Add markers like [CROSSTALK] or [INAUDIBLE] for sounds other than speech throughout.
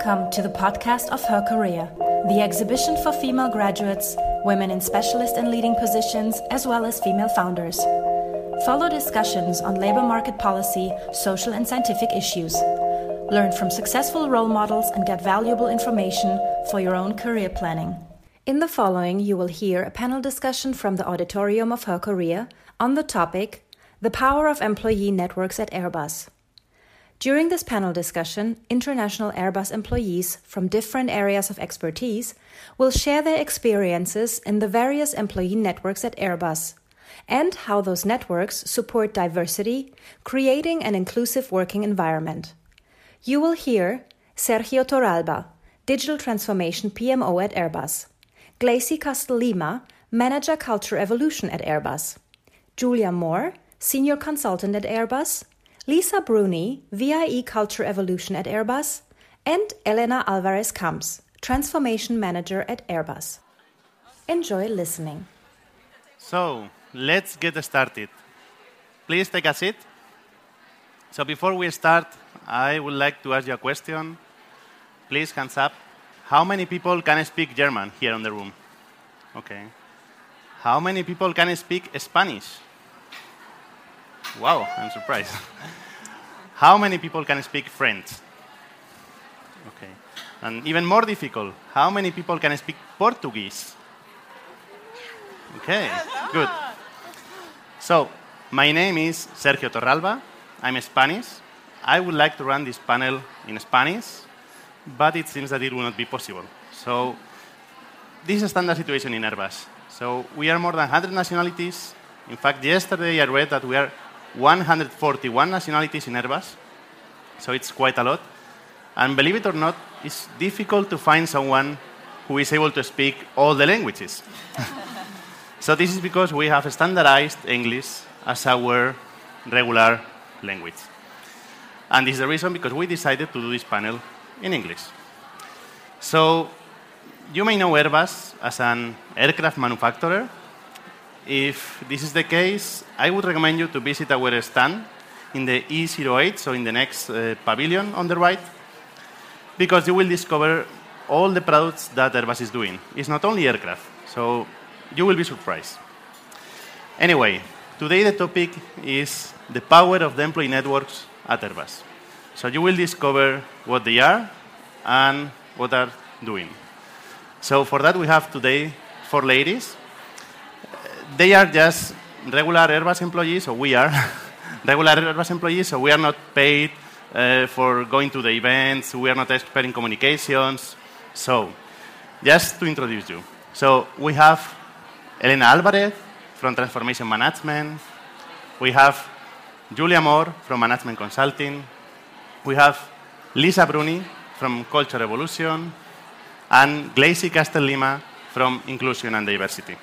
Welcome to the podcast of Her Career, the exhibition for female graduates, women in specialist and leading positions, as well as female founders. Follow discussions on labor market policy, social and scientific issues. Learn from successful role models and get valuable information for your own career planning. In the following, you will hear a panel discussion from the auditorium of Her Career on the topic The Power of Employee Networks at Airbus. During this panel discussion, international Airbus employees from different areas of expertise will share their experiences in the various employee networks at Airbus and how those networks support diversity, creating an inclusive working environment. You will hear Sergio Torralba, Digital Transformation PMO at Airbus, Gleyce Kastl Lima, Manager Culture Evolution at Airbus, Julia Mohr, Senior Consultant at Airbus, Lisa Brunie, VIE Culture Evolution at Airbus, and Elena Alvarez Camps, Transformation Manager at Airbus. Enjoy listening. So, let's get started. Please take a seat. So, before we start, I would like to ask you a question. Please, hands up. How many people can speak German here in the room? Okay. How many people can speak Spanish? Wow, I'm surprised. [LAUGHS] How many people can speak French? Okay. And even more difficult, how many people can speak Portuguese? Okay, good. So, my name is Sergio Torralba. I'm Spanish. I would like to run this panel in Spanish, but it seems that it will not be possible. So, this is a standard situation in Airbus. So, we are more than 100 nationalities. In fact, yesterday I read that we are 141 nationalities in Airbus, so it's quite a lot. And believe it or not, it's difficult to find someone who is able to speak all the languages. [LAUGHS] so this is because we have standardized English as our regular language. And this is the reason because we decided to do this panel in English. So you may know Airbus as an aircraft manufacturer, if this is the case, I would recommend you to visit our stand in the E08, so in the next uh, pavilion on the right, because you will discover all the products that Airbus is doing. It's not only aircraft, so you will be surprised. Anyway, today the topic is the power of the employee networks at Airbus. So you will discover what they are and what they are doing. So for that we have today four ladies they are just regular Airbus employees, or we are [LAUGHS] regular Airbus employees, so we are not paid uh, for going to the events, we are not expert in communications. So, just to introduce you. So, we have Elena Alvarez from Transformation Management, we have Julia Mohr from Management Consulting, we have Lisa Brunie from Culture Evolution, and Gleyce Kastl Lima from Inclusion and Diversity.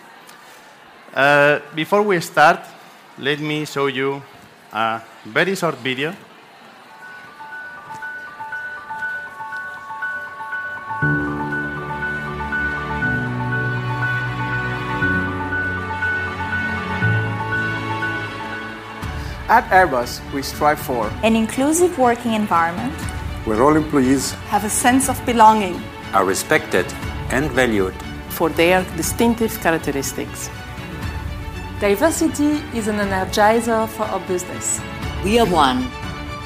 Uh, before we start, let me show you a very short video. At Airbus, we strive for an inclusive working environment where all employees have a sense of belonging, are respected and valued for their distinctive characteristics. Diversity is an energizer for our business. We are one.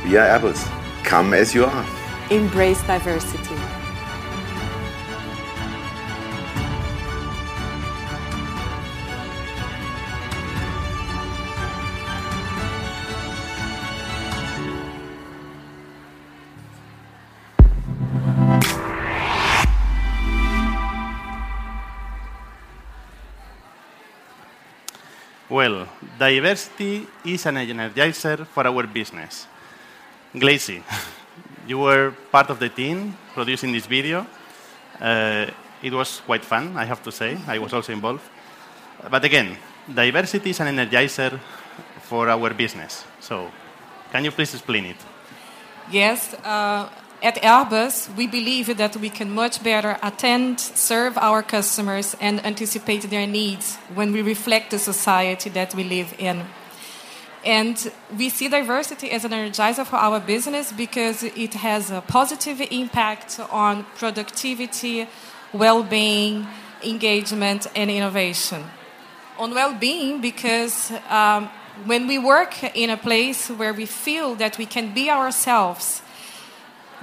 We are Airbus. Come as you are. Embrace diversity. Well, diversity is an energizer for our business. Gleyce, you were part of the team producing this video. Uh, it was quite fun, I have to say. I was also involved. But again, diversity is an energizer for our business. So, can you please explain it? Yes. Uh, at Airbus, we believe that we can much better attend, serve our customers, and anticipate their needs when we reflect the society that we live in. And we see diversity as an energizer for our business because it has a positive impact on productivity, well being, engagement, and innovation. On well being, because um, when we work in a place where we feel that we can be ourselves,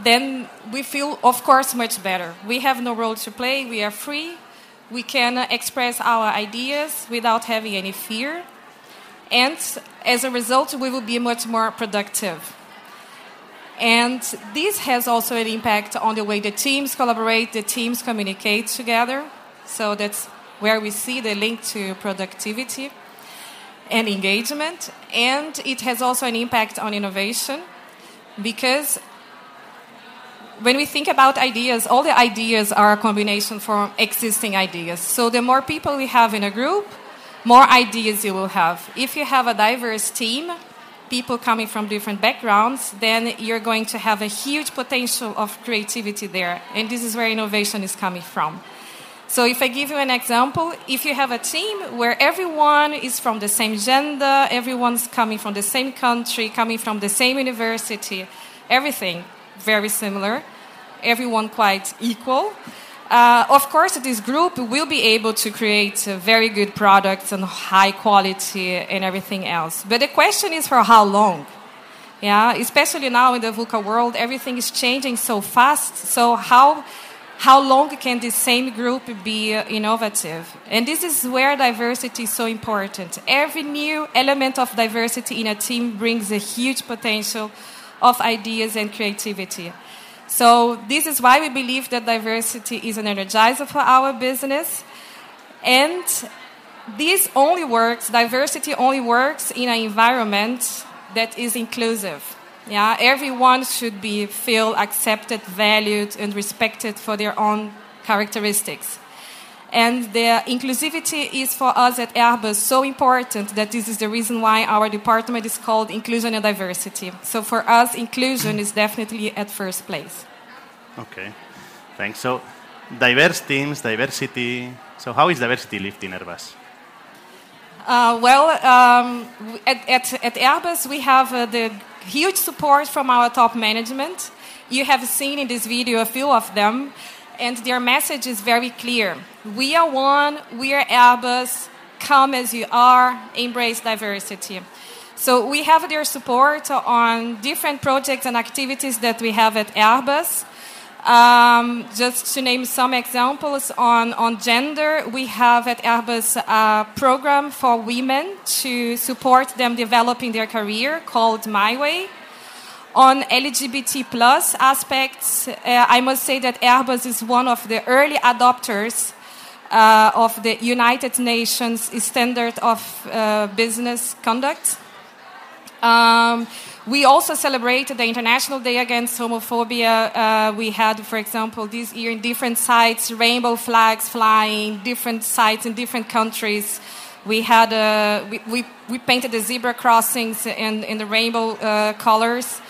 then we feel, of course, much better. We have no role to play, we are free, we can express our ideas without having any fear, and as a result, we will be much more productive. And this has also an impact on the way the teams collaborate, the teams communicate together. So that's where we see the link to productivity and engagement. And it has also an impact on innovation because when we think about ideas, all the ideas are a combination from existing ideas. So the more people we have in a group, more ideas you will have. If you have a diverse team, people coming from different backgrounds, then you're going to have a huge potential of creativity there. And this is where innovation is coming from. So, if I give you an example, if you have a team where everyone is from the same gender, everyone's coming from the same country, coming from the same university, everything very similar, everyone quite equal. Uh, of course, this group will be able to create uh, very good products and high quality and everything else. But the question is for how long? Yeah, especially now in the VUCA world, everything is changing so fast. So how how long can this same group be uh, innovative? And this is where diversity is so important. Every new element of diversity in a team brings a huge potential of ideas and creativity. So, this is why we believe that diversity is an energizer for our business. And this only works, diversity only works in an environment that is inclusive. Yeah, everyone should be feel accepted, valued, and respected for their own characteristics. And the inclusivity is for us at Airbus so important that this is the reason why our department is called Inclusion and Diversity. So for us, inclusion is definitely at first place. Okay, thanks. So diverse teams, diversity. So how is diversity lived in Airbus? Uh, well, um, at, at, at, Airbus, we have uh, the huge support from our top management. You have seen in this video a few of them and their message is very clear. We are one, we are Airbus, come as you are, embrace diversity. So we have their support on different projects and activities that we have at Airbus. Um, just to name some examples on, on gender, we have at Airbus a program for women to support them developing their career called My Way. On LGBT plus aspects, uh, I must say that Airbus is one of the early adopters uh, of the United Nations Standard of uh, Business Conduct. Um, we also celebrated the International Day Against Homophobia. Uh, we had, for example, this year in different sites, rainbow flags flying, different sites in different countries. We had uh, we, we, we, painted the zebra crossings in, in the rainbow uh, colors.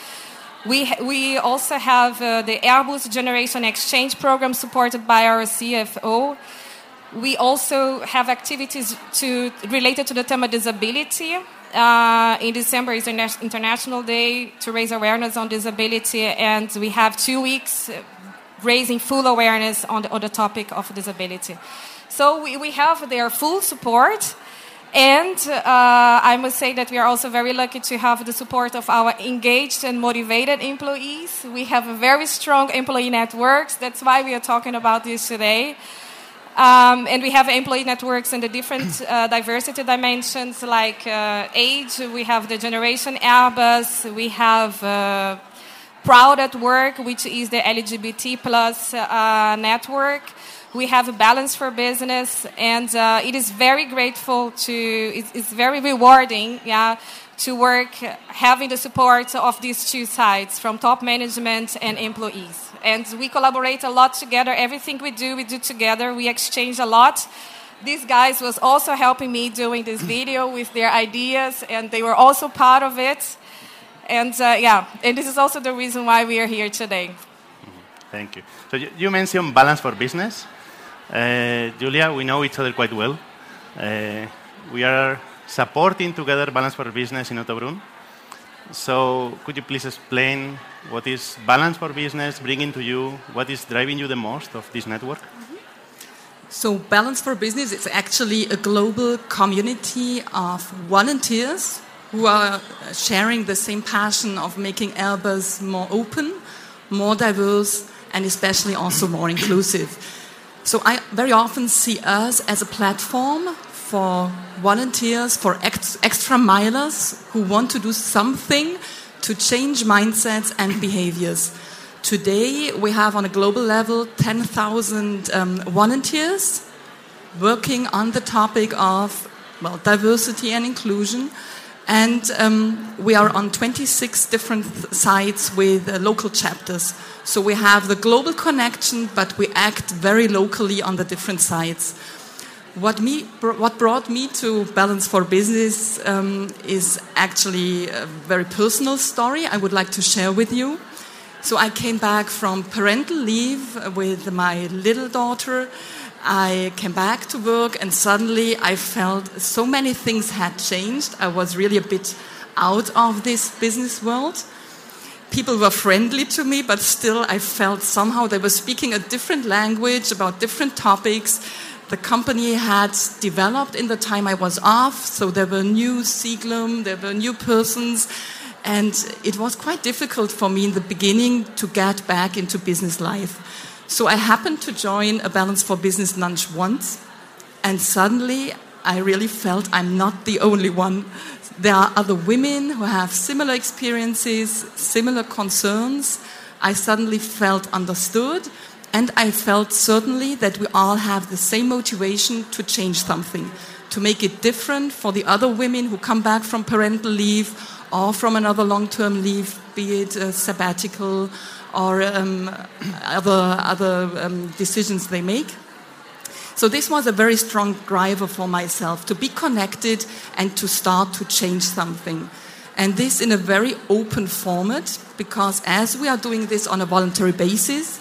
We, we also have uh, the Airbus Generation Exchange program supported by our CFO. We also have activities to, related to the tema disability. Uh, in December is International Day to raise awareness on disability, and we have two weeks raising full awareness on the, on the topic of disability. So we, we have their full support. And uh, I must say that we are also very lucky to have the support of our engaged and motivated employees. We have a very strong employee networks. That's why we are talking about this today. Um, and we have employee networks in the different uh, diversity dimensions like uh, age. We have the Generation Airbus. We have uh, Proud at Work, which is the LGBT plus uh, network we have a balance for business, and uh, it is very grateful to. It's, it's, very rewarding, yeah, to work having the support of these two sides from top management and employees. And we collaborate a lot together. Everything we do, we do together. We exchange a lot. These guys was also helping me doing this [CLEARS THROAT] video with their ideas, and they were also part of it. And uh, yeah, and this is also the reason why we are here today. Thank you. So you mentioned balance for business. Uh, Julia, we know each other quite well. Uh, we are supporting together Balance for Business in Ottobrunn. So could you please explain what is Balance for Business bringing to you? What is driving you the most of this network? So Balance for Business is actually a global community of volunteers who are sharing the same passion of making Airbus more open, more diverse, and especially also more inclusive. So I very often see us as a platform for volunteers, for ex- extra milers who want to do something to change mindsets and behaviors. Today, we have on a global level 10,000 um, volunteers working on the topic of well, diversity and inclusion. And um, we are on 26 different sites with uh, local chapters. So we have the global connection, but we act very locally on the different sites. What, me, what brought me to Balance for Business um, is actually a very personal story I would like to share with you. So I came back from parental leave with my little daughter. I came back to work, and suddenly I felt so many things had changed. I was really a bit out of this business world. People were friendly to me, but still I felt somehow they were speaking a different language about different topics the company had developed in the time I was off. So there were new Sieglum, there were new persons, and it was quite difficult for me in the beginning to get back into business life. So I happened to join a Balance for Business lunch once, and suddenly I really felt I'm not the only one. There are other women who have similar experiences, similar concerns. I suddenly felt understood and I felt certainly that we all have the same motivation to change something, to make it different for the other women who come back from parental leave or from another long term leave, be it a sabbatical or um, other, other um, decisions they make. So, this was a very strong driver for myself to be connected and to start to change something. And this in a very open format, because as we are doing this on a voluntary basis,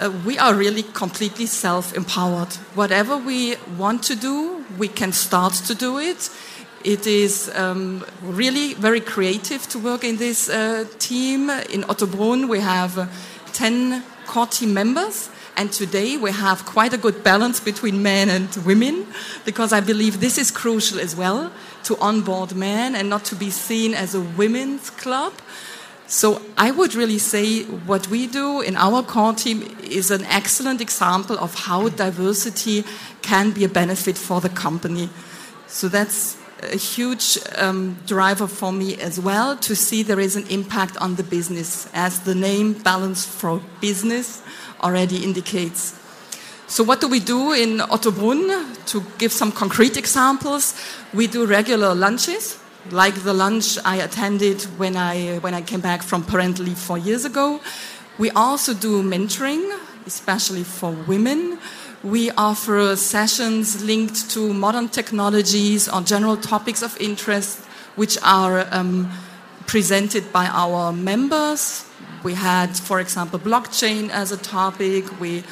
uh, we are really completely self empowered. Whatever we want to do, we can start to do it. It is um, really very creative to work in this uh, team. In Ottobrunn, we have uh, 10 core team members. And today we have quite a good balance between men and women because I believe this is crucial as well to onboard men and not to be seen as a women's club. So I would really say what we do in our core team is an excellent example of how diversity can be a benefit for the company. So that's a huge um, driver for me as well to see there is an impact on the business, as the name Balance for Business already indicates. So, what do we do in Ottobrunn? To give some concrete examples, we do regular lunches like the lunch I attended when I, when I came back from parental leave four years ago. We also do mentoring, especially for women. We offer sessions linked to modern technologies or general topics of interest, which are um, presented by our members. We had, for example, blockchain as a topic. We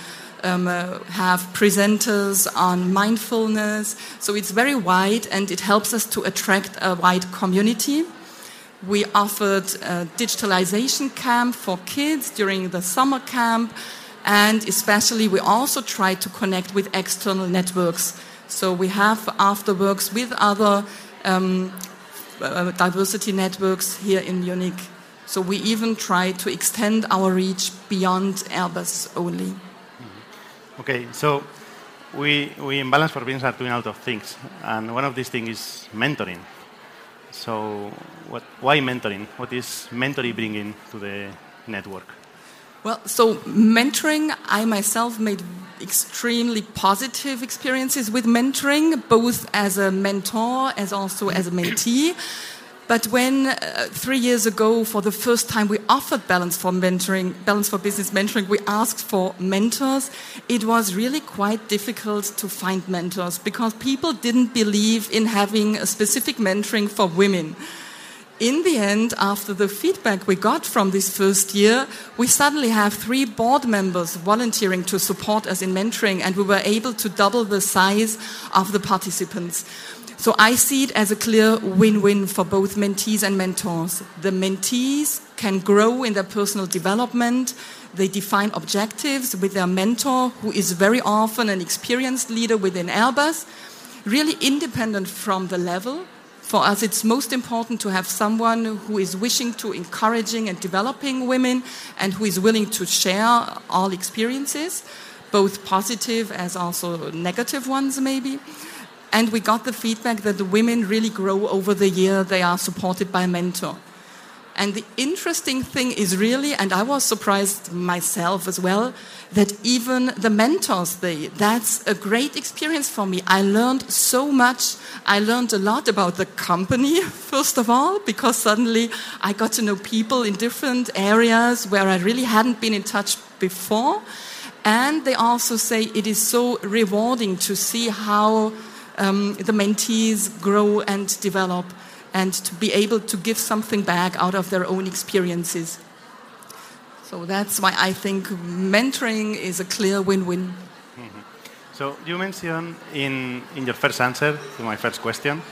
um, uh, have presenters on mindfulness. So it's very wide and it helps us to attract a wide community. We offered a digitalization camp for kids during the summer camp, and especially we also try to connect with external networks. So we have afterworks with other um, uh, diversity networks here in Munich. So we even try to extend our reach beyond Airbus only. Okay, so we, we in Balance for Business are doing a lot of things, and one of these things is mentoring. So, what, why mentoring? What is mentoring bringing to the network? Well, so mentoring, I myself made extremely positive experiences with mentoring, both as a mentor as also as a mentee. But when uh, three years ago, for the first time, we offered Balance for Mentoring, Balance for Business Mentoring, we asked for mentors. It was really quite difficult to find mentors because people didn't believe in having a specific mentoring for women. In the end, after the feedback we got from this first year, we suddenly have three board members volunteering to support us in mentoring, and we were able to double the size of the participants. So I see it as a clear win win for both mentees and mentors. The mentees can grow in their personal development. They define objectives with their mentor, who is very often an experienced leader within Airbus, really independent from the level. For us, it's most important to have someone who is wishing to encouraging and developing women and who is willing to share all experiences, both positive as also negative ones, maybe. And we got the feedback that the women really grow over the year. They are supported by a mentor. And the interesting thing is really, and I was surprised myself as well, that even the mentors, they, that's a great experience for me. I learned so much. I learned a lot about the company, [LAUGHS] first of all, because suddenly I got to know people in different areas where I really hadn't been in touch before. And they also say it is so rewarding to see how um, the mentees grow and develop and to be able to give something back out of their own experiences. So that's why I think mentoring is a clear win win. So you mentioned in, in your first answer to my first question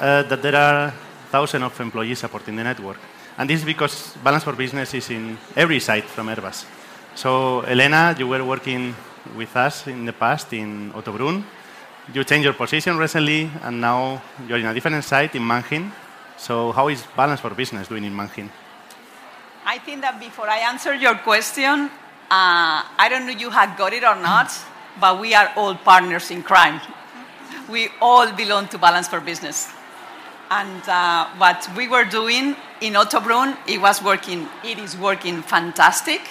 uh, that there are thousands of employees supporting the network. And this is because Balance for Business is in every site from Airbus. So, Elena, you were working with us in the past in Ottobrunn, you changed your position recently, and now you're in a different site in Mannheim. So, how is Balance for Business doing in Mannheim? I think that before I answer your question, uh, I don't know you have got it or not, but we are all partners in crime. We all belong to Balance for Business. And uh, what we were doing in Ottobrunn, it was working, it is working fantastic.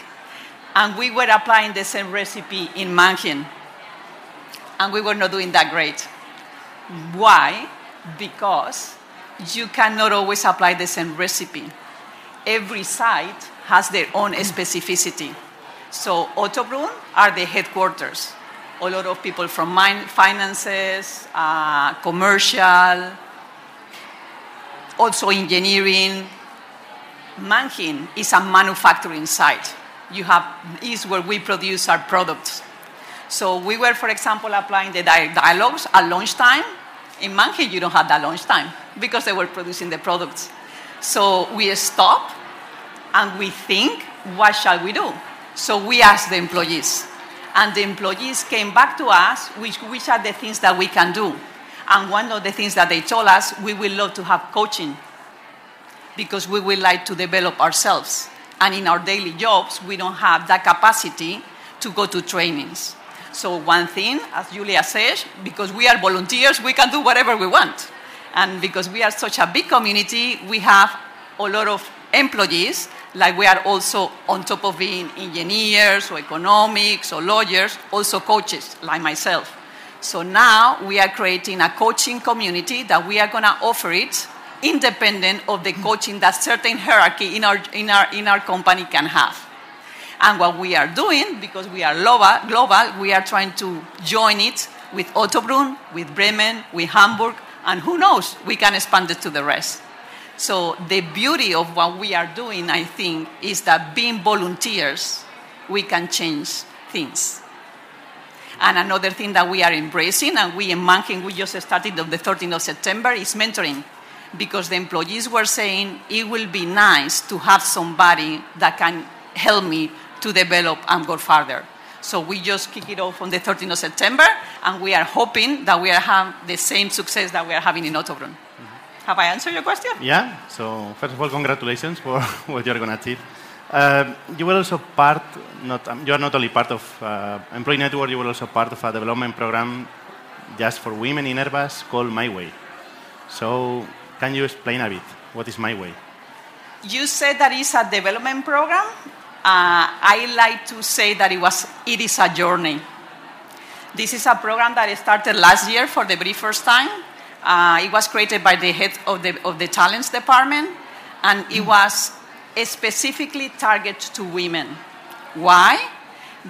And we were applying the same recipe in Mannheim and we were not doing that great. Why? Because you cannot always apply the same recipe. Every site has their own specificity. So Ottobrunn are the headquarters. A lot of people from finances, uh, commercial, also engineering. Mannheim is a manufacturing site. You have is where we produce our products. So we were, for example, applying the dialogues at lunchtime. In Mannheim, you don't have that lunchtime because they were producing the products. So we stop and we think, what shall we do? So we asked the employees. And the employees came back to us, which, which are the things that we can do. And one of the things that they told us, we would love to have coaching because we would like to develop ourselves. And in our daily jobs, we don't have that capacity to go to trainings. So, one thing, as Julia says, because we are volunteers, we can do whatever we want. And because we are such a big community, we have a lot of employees, like we are also, on top of being engineers or economics or lawyers, also coaches, like myself. So now we are creating a coaching community that we are going to offer it independent of the coaching that certain hierarchy in our, in our, in our company can have. And what we are doing, because we are global, global we are trying to join it with Ottobrunn, with Bremen, with Hamburg, and who knows, we can expand it to the rest. So the beauty of what we are doing, I think, is that being volunteers, we can change things. And another thing that we are embracing, and we in Mannheim, we just started on the 13th of September, is mentoring. Because the employees were saying it will be nice to have somebody that can help me to develop and go further. So we just kick it off on the 13th of September, and we are hoping that we are have the same success that we are having in Ottobrunn. Mm-hmm. Have I answered your question? Yeah. So first of all, congratulations for [LAUGHS] what you're going to achieve. Uh, you were also part, not, um, you are not only part of uh, Employee Network, you were also part of a development program just for women in Airbus called My Way. So can you explain a bit what is My Way? You said that it's a development program. Uh, I like to say that it, was, it is a journey. This is a program that started last year for the very first time. Uh, it was created by the head of the, of the talents department, and it was specifically targeted to women. Why?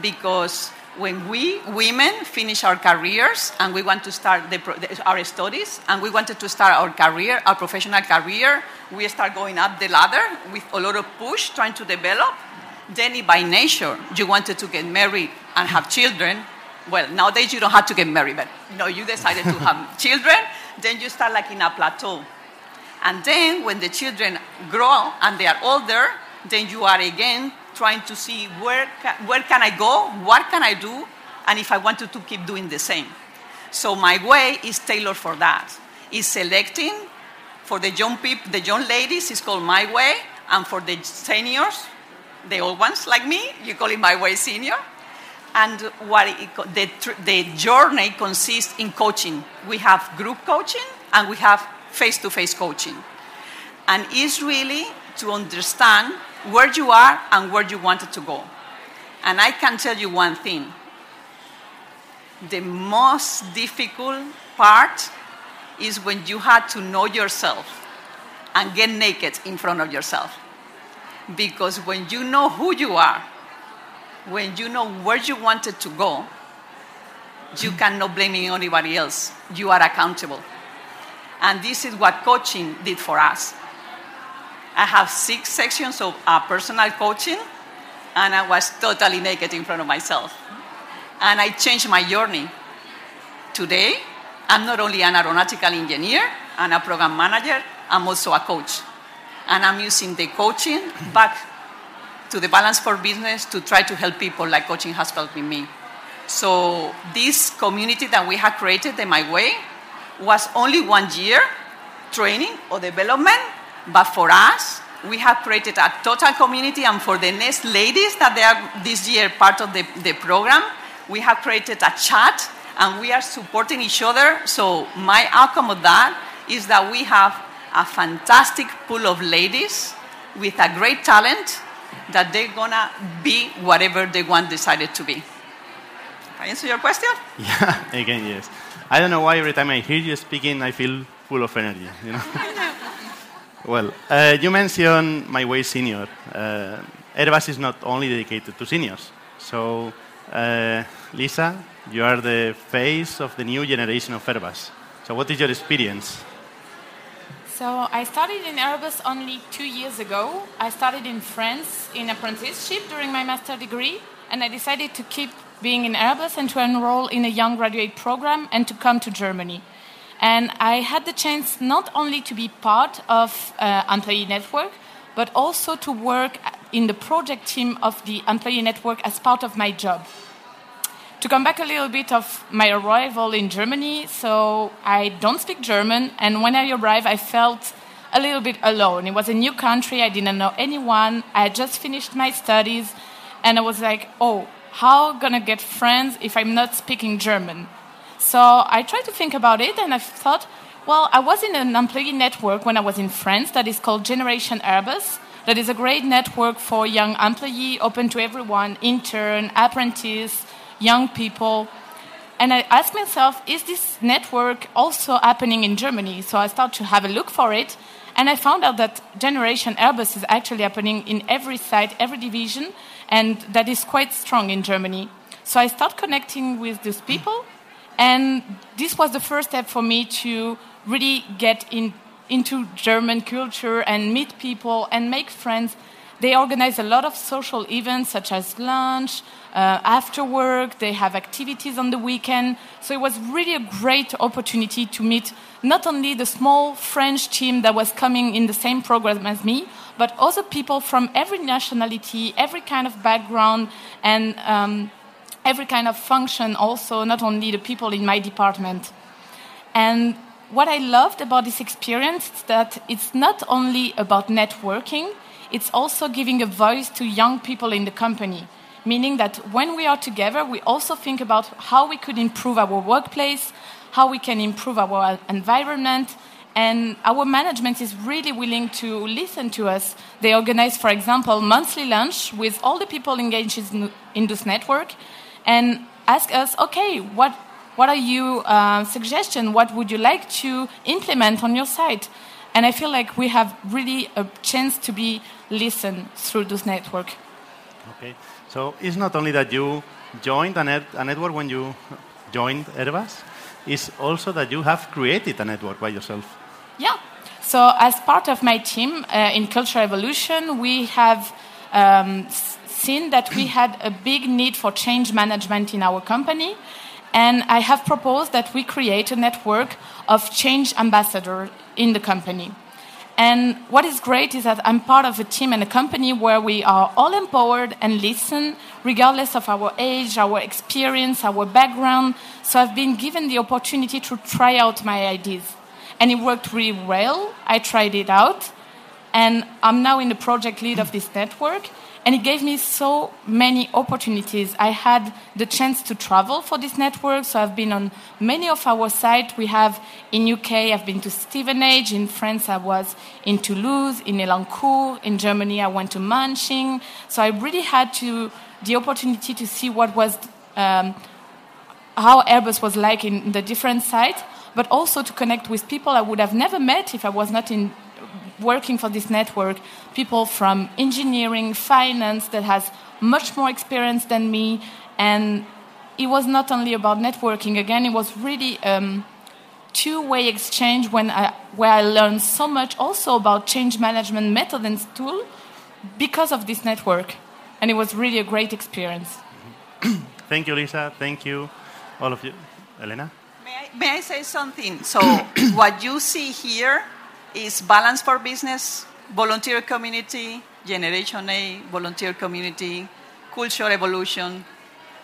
Because when we women finish our careers and we want to start the, our studies and we wanted to start our career, our professional career, we start going up the ladder with a lot of push, trying to develop. Then, by nature, you wanted to get married and have children. Well, nowadays you don't have to get married, but you know you decided to have [LAUGHS] children. then you start like in a plateau. And then when the children grow and they are older, then you are again trying to see where, where can I go, what can I do, and if I wanted to keep doing the same. So my way is tailored for that. Is selecting for the young people, the young ladies, is called my way, and for the seniors, the old ones like me, you call it my way senior. And what it, the, the journey consists in coaching. We have group coaching and we have face-to-face coaching, and it's really to understand where you are and where you wanted to go. And I can tell you one thing the most difficult part is when you had to know yourself and get naked in front of yourself. Because when you know who you are, when you know where you wanted to go, you cannot blame anybody else. You are accountable. And this is what coaching did for us. I have six sections of uh, personal coaching, and I was totally naked in front of myself. And I changed my journey. Today, I'm not only an aeronautical engineer and a program manager, I'm also a coach. And I'm using the coaching back to the Balance for Business to try to help people like coaching has helped me. So, this community that we have created in my way was only one year training or development, but for us, we have created a total community, and for the next ladies that they are this year part of the, the program, we have created a chat and we are supporting each other. So, my outcome of that is that we have a fantastic pool of ladies with a great talent that they're gonna be whatever they want decided to be. I answer your question? Yeah, again, yes. I don't know why every time I hear you speaking, I feel full of energy. You know. [LAUGHS] well, uh, you mentioned my way senior. Uh, Airbus is not only dedicated to seniors. So, uh, Lisa, you are the face of the new generation of Airbus. So, what is your experience? So, I started in Airbus only two years ago. I started in France in apprenticeship during my master degree, and I decided to keep being in Airbus and to enroll in a young graduate program and to come to Germany. And I had the chance not only to be part of uh, Employee Network, but also to work in the project team of the Employee Network as part of my job. To come back a little bit of my arrival in Germany, so I don't speak German, and when I arrived, I felt a little bit alone. It was a new country, I didn't know anyone, I had just finished my studies, and I was like, oh, how gonna get friends if I'm not speaking German? So I tried to think about it, and I thought, well, I was in an employee network when I was in France that is called Generation Airbus. That is a great network for young employee, open to everyone, intern, apprentice, young people. And I asked myself, is this network also happening in Germany? So I started to have a look for it, and I found out that Generation Airbus is actually happening in every site, every division, and that is quite strong in Germany. So I started connecting with these people, and this was the first step for me to really get in, into German culture and meet people and make friends. They organize a lot of social events such as lunch, uh, after work, they have activities on the weekend. So it was really a great opportunity to meet not only the small French team that was coming in the same program as me, but also people from every nationality, every kind of background, and um, every kind of function, also, not only the people in my department. And what I loved about this experience is that it's not only about networking, it's also giving a voice to young people in the company. Meaning that when we are together, we also think about how we could improve our workplace, how we can improve our environment, and our management is really willing to listen to us. They organize, for example, monthly lunch with all the people engaged in, this network and ask us, okay, what, what are your uh, suggestions? What would you like to implement on your site? And I feel like we have really a chance to be listened through this network. Okay, so it's not only that you joined a, net, a network when you joined Airbus, it's also that you have created a network by yourself. Yeah. So, as part of my team uh, in Culture Evolution, we have um, seen that we [COUGHS] had a big need for change management in our company. And I have proposed that we create a network of change ambassadors in the company. And what is great is that I'm part of a team and a company where we are all empowered and listen, regardless of our age, our experience, our background. So I've been given the opportunity to try out my ideas. And it worked really well. I tried it out. And I'm now in the project lead of this network. And it gave me so many opportunities. I had the chance to travel for this network, so I've been on many of our sites. We have in UK, I've been to Stevenage. In France, I was in Toulouse, in Elancourt. In Germany, I went to Manching. So I really had to, the opportunity to see what was, um, how Airbus was like in the different sites, but also to connect with people I would have never met if I was not in working for this network people from engineering, finance that has much more experience than me. And it was not only about networking, again, it was really um, two way exchange when I, where I learned so much also about change management method and tool because of this network. And it was really a great experience. [CLEARS THROAT] Thank you, Lisa. Thank you, all of you. Elena? May I, may I say something? So, [CLEARS THROAT] what you see here is balance for business, volunteer community, Generation A, volunteer community, culture evolution,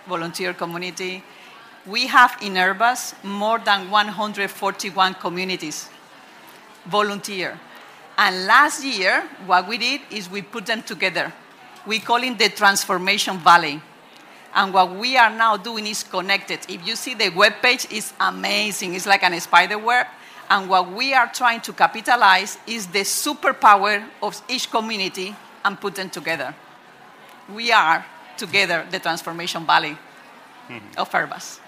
volunteer community. We have in Airbus more than 141 communities, volunteer. And last year, what we did is we put them together. We call it the Transformation Valley. And what we are now doing is connected. If you see the web page, it's amazing. It's like an spider web and what we are trying to capitalize is the superpower of each community and put them together. We are together the transformation valley mm-hmm. of Airbus.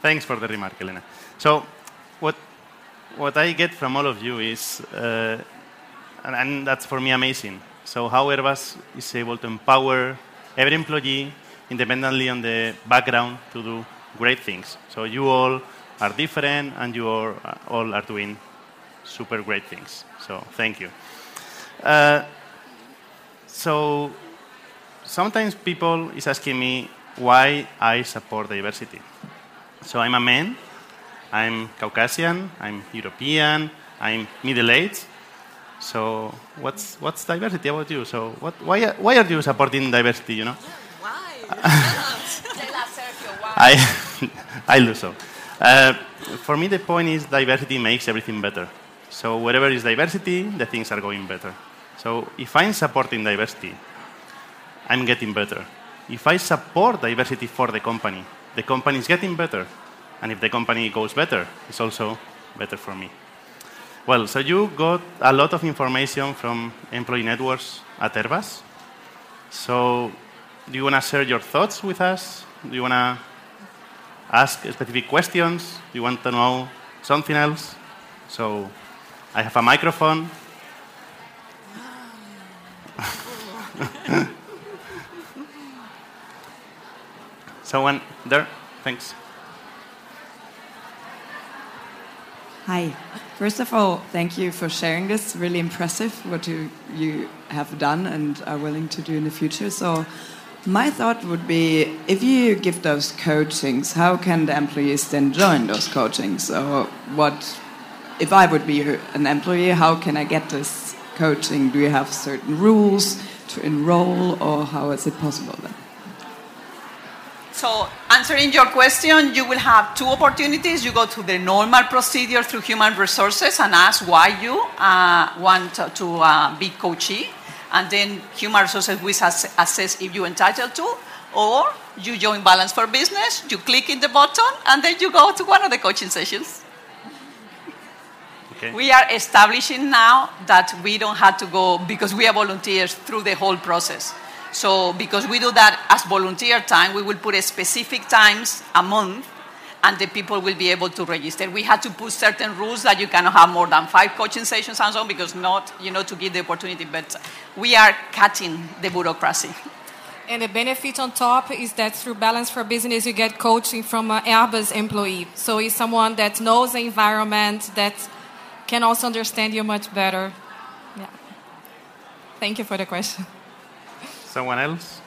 Thanks for the remark, Elena. So, what, what I get from all of you is, uh, and, and that's for me amazing. So, how Airbus is able to empower every employee independently on the background to do great things. So, you all are different and you are, uh, all are doing super great things. So thank you. Uh, so sometimes people is asking me why I support diversity. So I'm a man, I'm Caucasian, I'm European, I'm middle-aged. So what's what's diversity about you? So what, why why are you supporting diversity? You know. Why? [LAUGHS] I [LAUGHS] I do so. Uh, for me, the point is diversity makes everything better. So wherever is diversity, the things are going better. So if I'm supporting diversity, I'm getting better. If I support diversity for the company, the company is getting better. And if the company goes better, it's also better for me. Well, so you got a lot of information from employee networks at Airbus. So do you want to share your thoughts with us? Do you want to ask specific questions. You want to know something else? So I have a microphone. [LAUGHS] Someone there? Thanks. Hi. First of all, thank you for sharing this. Really impressive what you, you have done and are willing to do in the future. So my thought would be if you give those coachings, how can the employees then join those coachings? Or what, if I would be an employee, how can I get this coaching? Do you have certain rules to enroll, or how is it possible then? So, answering your question, you will have two opportunities. You go to the normal procedure through human resources and ask why you uh, want to uh, be coachee and then human resources will assess if you're entitled to, or you join Balance for Business, you click in the button, and then you go to one of the coaching sessions. Okay. We are establishing now that we don't have to go because we are volunteers through the whole process. So because we do that as volunteer time, we will put a specific times a month and the people will be able to register. We had to put certain rules that you cannot have more than five coaching sessions and so on because not, you know, to give the opportunity, but we are cutting the bureaucracy. And the benefit on top is that through Balance for Business, you get coaching from an Airbus employee. So it's someone that knows the environment, that can also understand you much better. Yeah. Thank you for the question. Someone else?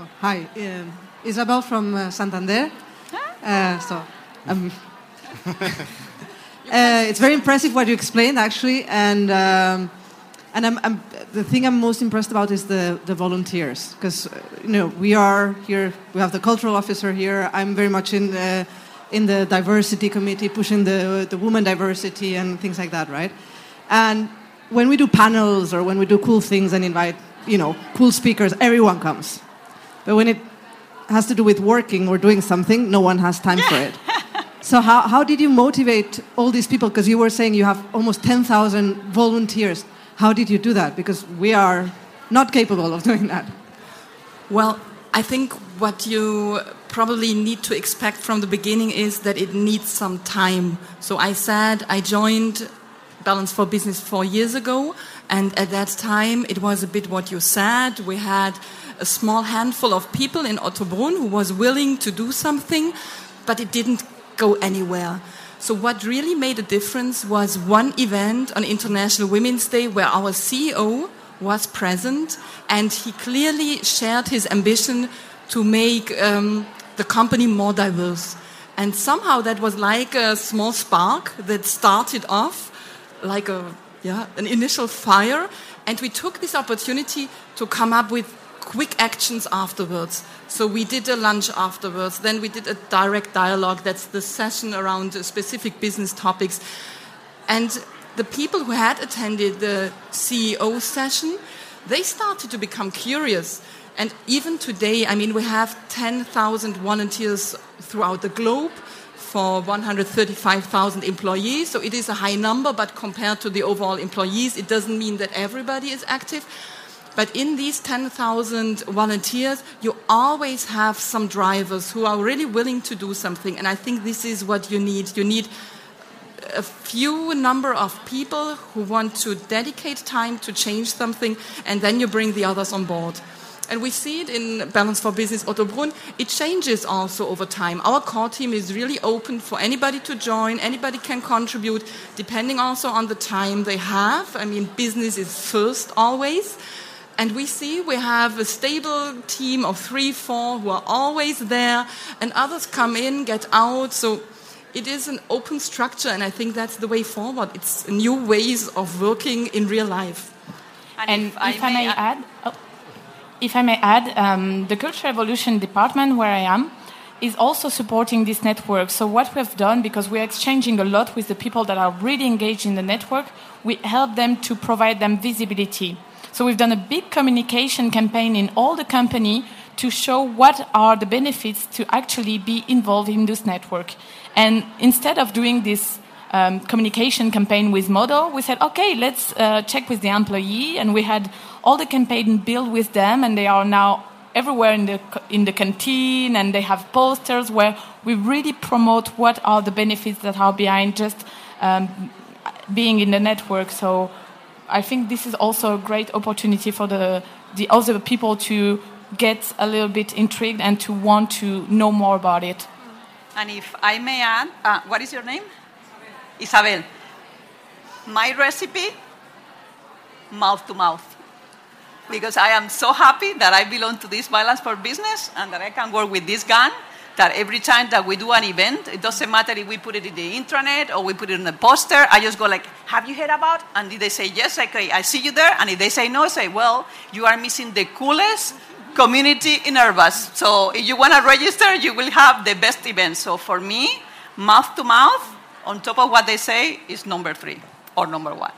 Oh, hi, um, Isabel from uh, Santander. Uh, so, um, [LAUGHS] uh, it's very impressive what you explained, actually, and um, and I'm, I'm, the thing I'm most impressed about is the, the volunteers, because uh, you know we are here, we have the cultural officer here. I'm very much in the, in the diversity committee, pushing the the woman diversity and things like that, right? And when we do panels or when we do cool things and invite you know cool speakers, everyone comes. But when it has to do with working or doing something, no one has time for it. [LAUGHS] So how, how did you motivate all these people? Because you were saying you have almost 10,000 volunteers. How did you do that? Because we are not capable of doing that. Well, I think what you probably need to expect from the beginning is that it needs some time. So I said I joined Balance for Business four years ago, and at that time it was a bit what you said. We had a small handful of people in Ottobrunn who was willing to do something, but it didn't go anywhere. So, what really made a difference was one event on International Women's Day where our CEO was present and he clearly shared his ambition to make um, the company more diverse. And somehow that was like a small spark that started off like a, yeah, an initial fire. And we took this opportunity to come up with quick actions afterwards. So we did a lunch afterwards, then we did a direct dialogue, that's the session around specific business topics. And the people who had attended the CEO session, they started to become curious. And even today, I mean, we have 10,000 volunteers throughout the globe for 135,000 employees. So it is a high number, but compared to the overall employees, it doesn't mean that everybody is active. But in these 10,000 volunteers, you always have some drivers who are really willing to do something. And I think this is what you need. You need a few number of people who want to dedicate time to change something, and then you bring the others on board. And we see it in Balance for Business Ottobrunn. It changes also over time. Our core team is really open for anybody to join. Anybody can contribute, depending also on the time they have. I mean, business is first always. And we see we have a stable team of three, four who are always there, and others come in, get out. So it is an open structure, and I think that's the way forward. It's new ways of working in real life. And, and if, I, if I may, add, oh, if I may add, um, the Culture Evolution department where I am is also supporting this network. So what we've done, because we're exchanging a lot with the people that are really engaged in the network, we help them to provide them visibility. So we've done a big communication campaign in all the company to show what are the benefits to actually be involved in this network. And instead of doing this um, communication campaign with Modo, we said, okay, let's uh, check with the employee. And we had all the campaign built with them, and they are now everywhere in the in the canteen, and they have posters where we really promote what are the benefits that are behind just um, being in the network. So I think this is also a great opportunity for the, the other people to get a little bit intrigued and to want to know more about it. And if I may add, uh, what is your name? Isabel. My recipe, mouth to mouth. Because I am so happy that I belong to this Balance for Business and that I can work with this gun that every time that we do an event, it doesn't matter if we put it in the intranet or we put it in a poster, I just go like, have you heard about? And if they say yes, okay, I see you there. And if they say no, I say, well, you are missing the coolest community in Airbus. So if you want to register, you will have the best event. So for me, mouth to mouth, on top of what they say, is number three or number one.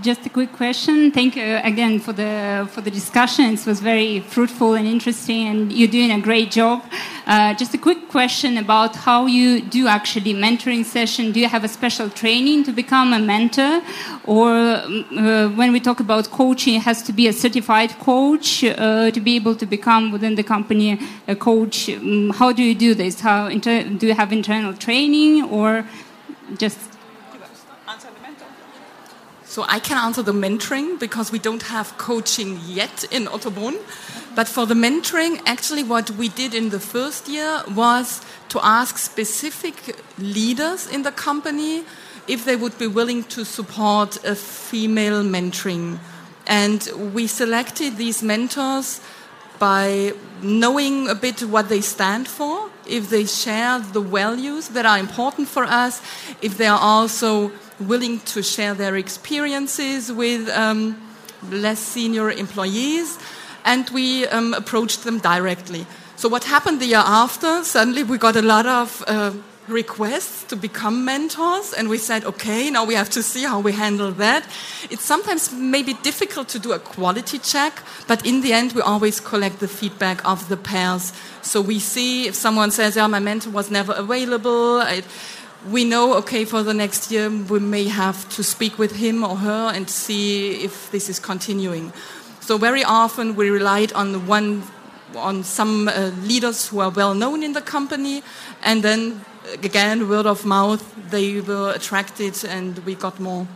Just a quick question. Thank you again for the for the discussion. It was very fruitful and interesting, and you're doing a great job. Uh, just a quick question about how you do actually mentoring session. Do you have a special training to become a mentor, or uh, when we talk about coaching, it has to be a certified coach uh, to be able to become within the company a coach? Um, how do you do this? How do you have internal training, or just so I can answer the mentoring because we don't have coaching yet in Ottobrunn. But for the mentoring, actually, what we did in the first year was to ask specific leaders in the company if they would be willing to support a female mentoring. And we selected these mentors by knowing a bit what they stand for, if they share the values that are important for us, if they are also willing to share their experiences with um, less senior employees, and we um, approached them directly. So, what happened the year after? Suddenly, we got a lot of uh, requests to become mentors, and we said, okay, now we have to see how we handle that. It's sometimes maybe difficult to do a quality check, but in the end, we always collect the feedback of the pairs. So, we see if someone says, yeah, my mentor was never available. I, we know, okay, for the next year, we may have to speak with him or her and see if this is continuing. So very often we relied on one, on some uh, leaders who are well known in the company, and then again, word of mouth, they were attracted, and we got more.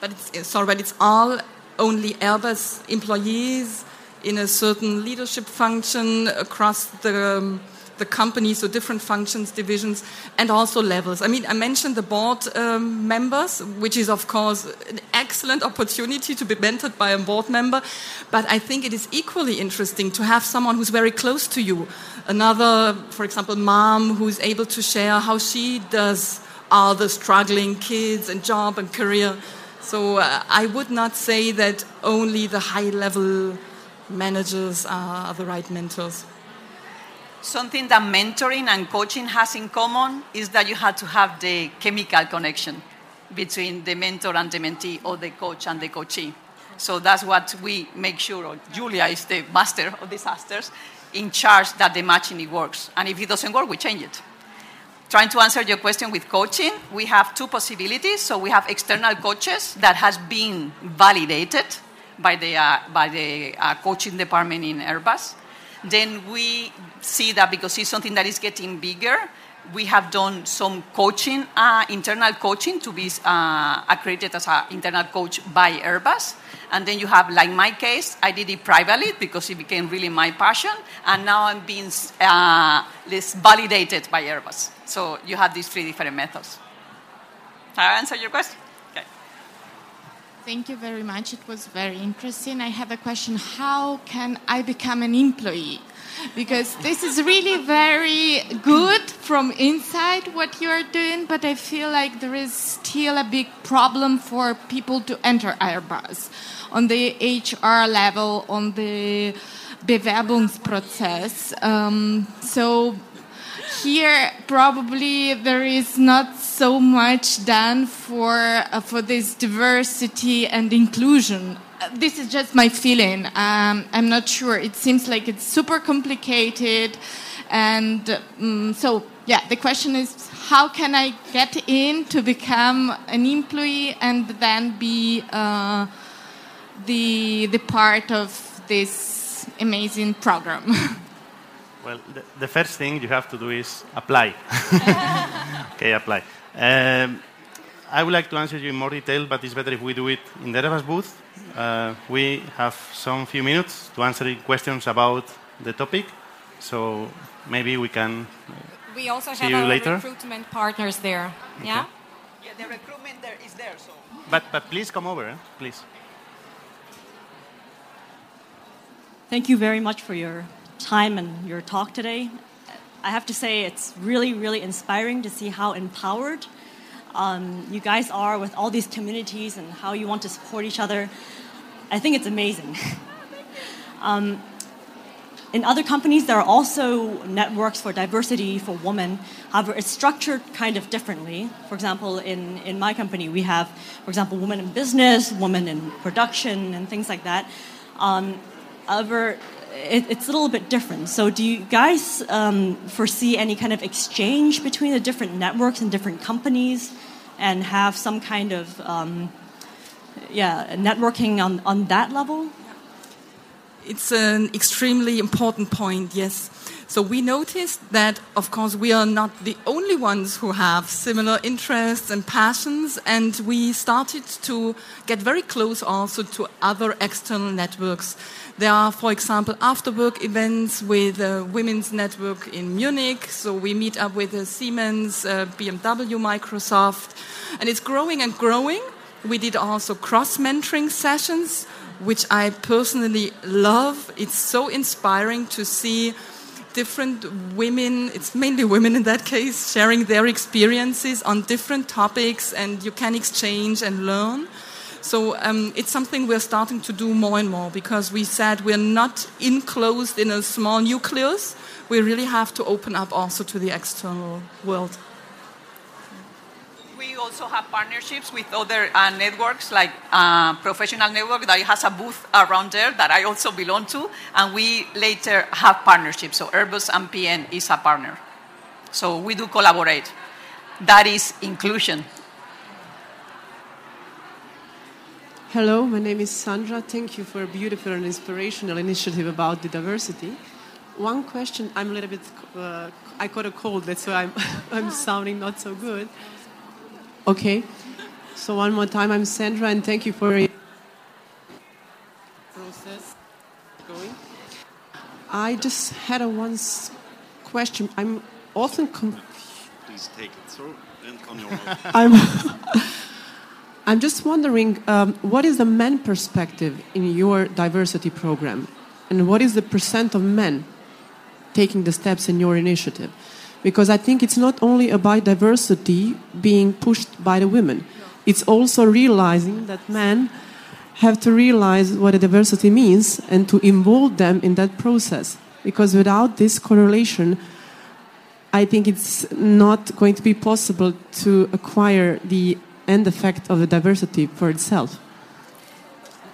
But it's, sorry, but it's all only Airbus employees in a certain leadership function across the. Um, the company, so different functions, divisions, and also levels. I mean, I mentioned the board um, members, which is, of course, an excellent opportunity to be mentored by a board member, but I think it is equally interesting to have someone who's very close to you. Another, for example, mom who's able to share how she does all the struggling kids and job and career. So uh, I would not say that only the high level managers are the right mentors. Something that mentoring and coaching has in common is that you have to have the chemical connection between the mentor and the mentee or the coach and the coachee. So that's what we make sure, Julia is the master of disasters, in charge that the matching works. And if it doesn't work, we change it. Trying to answer your question with coaching, we have two possibilities. So we have external coaches that has been validated by the, uh, by the uh, coaching department in Airbus then we see that because it's something that is getting bigger, we have done some coaching, uh, internal coaching to be uh, accredited as an internal coach by Airbus. And then you have, like my case, I did it privately because it became really my passion. And now I'm being uh, validated by Airbus. So you have these three different methods. Did I answer your question? Thank you very much. It was very interesting. I have a question. How can I become an employee? Because this is really very good from inside what you are doing, but I feel like there is still a big problem for people to enter Airbus on the HR level, on the Bewerbungsprozess. Um, so here probably there is not so much done for uh, for this diversity and inclusion. Uh, this is just my feeling. Um, I'm not sure. It seems like it's super complicated, and um, so yeah. The question is, how can I get in to become an employee and then be uh, the the part of this amazing program? [LAUGHS] Well, the, the, first thing you have to do is apply. [LAUGHS] okay, apply. Um, I would like to answer you in more detail, but it's better if we do it in the Airbus booth. Uh, we have some few minutes to answer questions about the topic, so maybe we can. We also see have you our later. recruitment partners there. Okay. Yeah. Yeah, the recruitment there is there. So. But but please come over, eh? please. Thank you very much for your time and your talk today. I have to say, it's really, really inspiring to see how empowered um, you guys are with all these communities and how you want to support each other. I think it's amazing. [LAUGHS] um, in other companies, there are also networks for diversity for women. However, it's structured kind of differently. For example, in, in my company, we have, for example, women in business, women in production, and things like that. Um, however, it, it's a little bit different. So, do you guys um, foresee any kind of exchange between the different networks and different companies, and have some kind of um, yeah networking on, on that level? It's an extremely important point. Yes. So we noticed that, of course, we are not the only ones who have similar interests and passions, and we started to get very close also to other external networks. There are, for example, after work events with a women's network in Munich. So we meet up with Siemens, uh, BMW, Microsoft, and it's growing and growing. We did also cross mentoring sessions, which I personally love. It's so inspiring to see different women, it's mainly women in that case, sharing their experiences on different topics, and you can exchange and learn. So um, it's something we're starting to do more and more because we said we're not enclosed in a small nucleus. We really have to open up also to the external world. Also have partnerships with other uh, networks, like uh, Professional Network that has a booth around there that I also belong to, and we later have partnerships. So Airbus and PN is a partner. So we do collaborate. That is inclusion. Hello, my name is Sandra. Thank you for a beautiful and inspirational initiative about the diversity. One question, I'm a little bit, uh, I caught a cold, that's why I'm, [LAUGHS] I'm sounding not so good. Okay, so one more time, I'm Sandra, and thank you for your process going. I just had a one question. I'm often confused. Please take it through and on your mouth. [LAUGHS] I'm, [LAUGHS] I'm just wondering um, what is the men perspective in your diversity program? And what is the percent of men taking the steps in your initiative? Because I think it's not only about diversity being pushed by the women, it's also realizing that men have to realize what a diversity means and to involve them in that process. Because without this correlation, I think it's not going to be possible to acquire the end effect of the diversity for itself.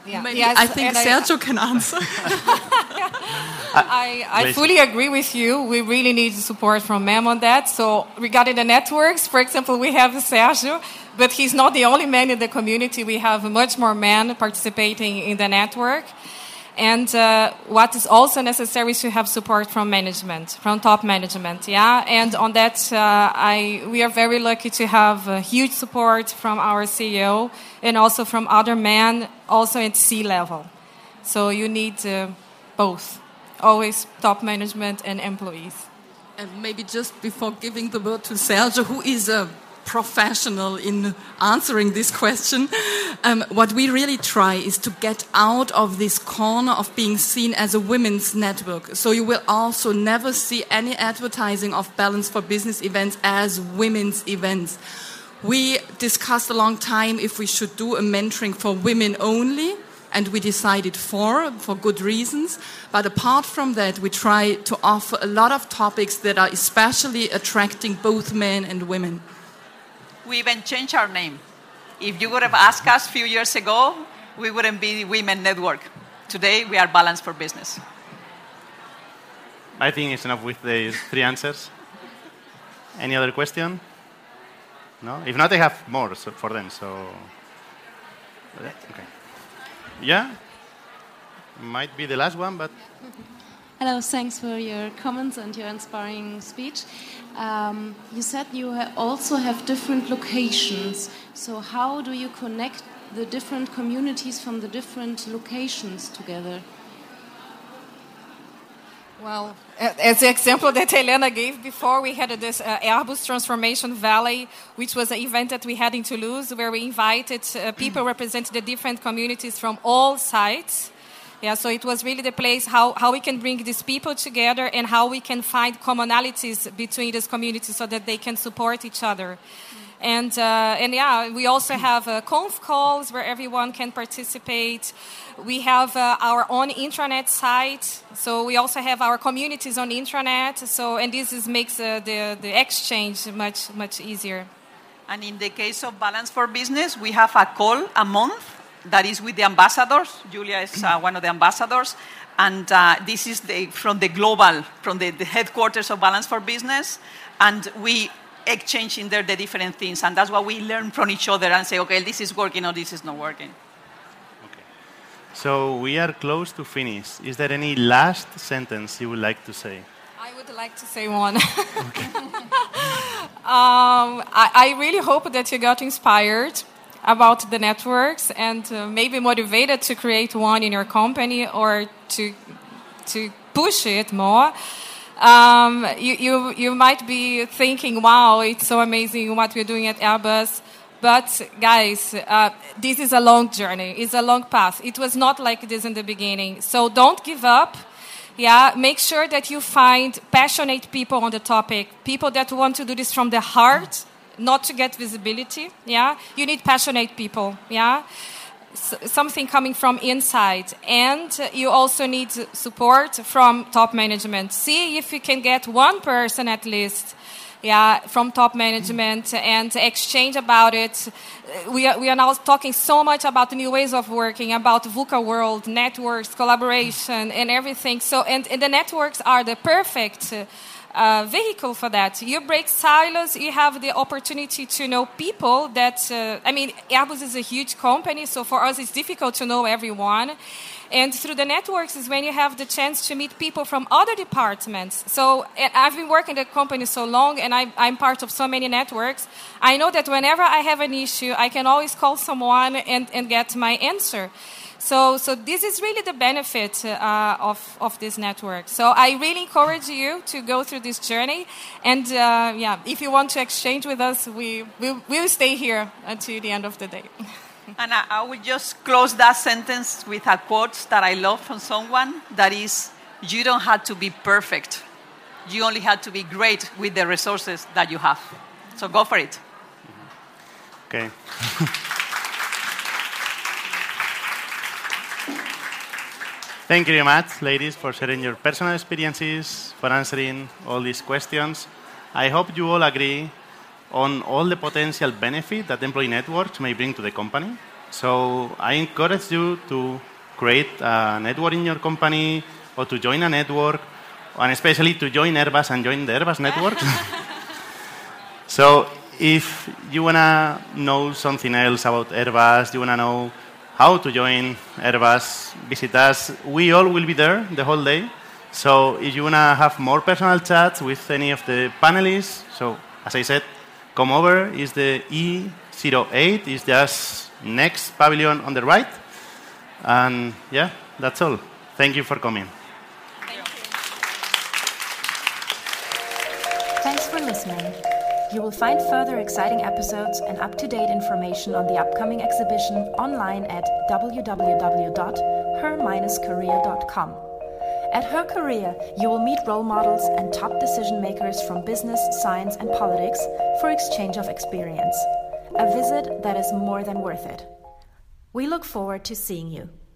Yeah. Maybe yes, I think Sergio I, can answer. [LAUGHS] [LAUGHS] [LAUGHS] I, I fully agree with you. We really need support from MEM on that. So regarding the networks, for example, we have Sergio, but he's not the only man in the community. We have much more men participating in the network. And uh, what is also necessary is to have support from management, from top management. Yeah, and on that, uh, I we are very lucky to have uh, huge support from our CEO and also from other men, also at C level. So you need uh, both, always top management and employees. And maybe just before giving the word to Sergio, who is a professional in answering this question. Um, what we really try is to get out of this corner of being seen as a women's network. So you will also never see any advertising of Balance for Business events as women's events. We discussed a long time if we should do a mentoring for women only, and we decided for, for good reasons. But apart from that, we try to offer a lot of topics that are especially attracting both men and women we even changed our name. If you would have asked us a few years ago, we wouldn't be Women Network. Today, we are Balance for Business. I think it's enough with the three answers. Any other question? No? If not, I have more for them. So, okay. Yeah? Might be the last one, but. Hello, thanks for your comments and your inspiring speech. Um, you said you also have different locations. So, how do you connect the different communities from the different locations together? Well, as the example that Elena gave before, we had this uh, Airbus Transformation Valley, which was an event that we had in Toulouse, where we invited uh, people representing the different communities from all sides yeah, so it was really the place how, how we can bring these people together and how we can find commonalities between these communities so that they can support each other. And, uh, and yeah, we also have uh, conf calls where everyone can participate. We have uh, our own intranet site, so we also have our communities on intranet. So, and this is, makes uh, the, the exchange much, much easier. And in the case of Balance for Business, we have a call a month that is with the ambassadors. Julia is uh, one of the ambassadors. And uh, this is the, from the global, from the, the, headquarters of Balance for Business. And we exchange in there the different things. And that's what we learn from each other and say, okay, this is working or this is not working. Okay. So we are close to finish. Is there any last sentence you would like to say? I would like to say one. okay. [LAUGHS] um, I, I really hope that you got inspired about the networks and uh, maybe motivated to create one in your company or to to push it more. Um, you, you, you might be thinking, wow, it's so amazing what we're doing at Airbus. But guys, uh, this is a long journey. It's a long path. It was not like this in the beginning. So don't give up. Yeah, make sure that you find passionate people on the topic, people that want to do this from the heart, not to get visibility. Yeah, you need passionate people. Yeah, something coming from inside, and you also need support from top management. See if you can get one person at least yeah, from top management and exchange about it. We are, we are now talking so much about the new ways of working, about VUCA world, networks, collaboration, and everything. So, and, and the networks are the perfect uh, vehicle for that. You break silos, you have the opportunity to know people that, uh, I mean, Airbus is a huge company, so for us it's difficult to know everyone. And through the networks is when you have the chance to meet people from other departments. So I've been working at the company so long and I, I'm part of so many networks. I know that whenever I have an issue, I can always call someone and, and get my answer. So, so this is really the benefit uh, of, of this network. So I really encourage you to go through this journey. And uh, yeah, if you want to exchange with us, we will we'll stay here until the end of the day. [LAUGHS] and I, I will just close that sentence with a quote that I love from someone that is, you don't have to be perfect. You only have to be great with the resources that you have. So go for it. Okay. [LAUGHS] Thank you very much, ladies, for sharing your personal experiences, for answering all these questions. I hope you all agree on all the potential benefit that employee networks may bring to the company. So I encourage you to create a network in your company or to join a network, and especially to join Airbus and join the Airbus network. [LAUGHS] so if you want to know something else about Airbus, you want to know how to join Airbus, visit us. We all will be there the whole day. So if you want to have more personal chats with any of the panelists, so as I said, come over. Is the E08, is just next pavilion on the right. And yeah, that's all. Thank you for coming. Thanks for listening. You will find further exciting episodes and up to date information on the upcoming exhibition online at www.her-career.com. At Her Career, you will meet role models and top decision makers from business, science, and politics for exchange of experience. A visit that is more than worth it. We look forward to seeing you.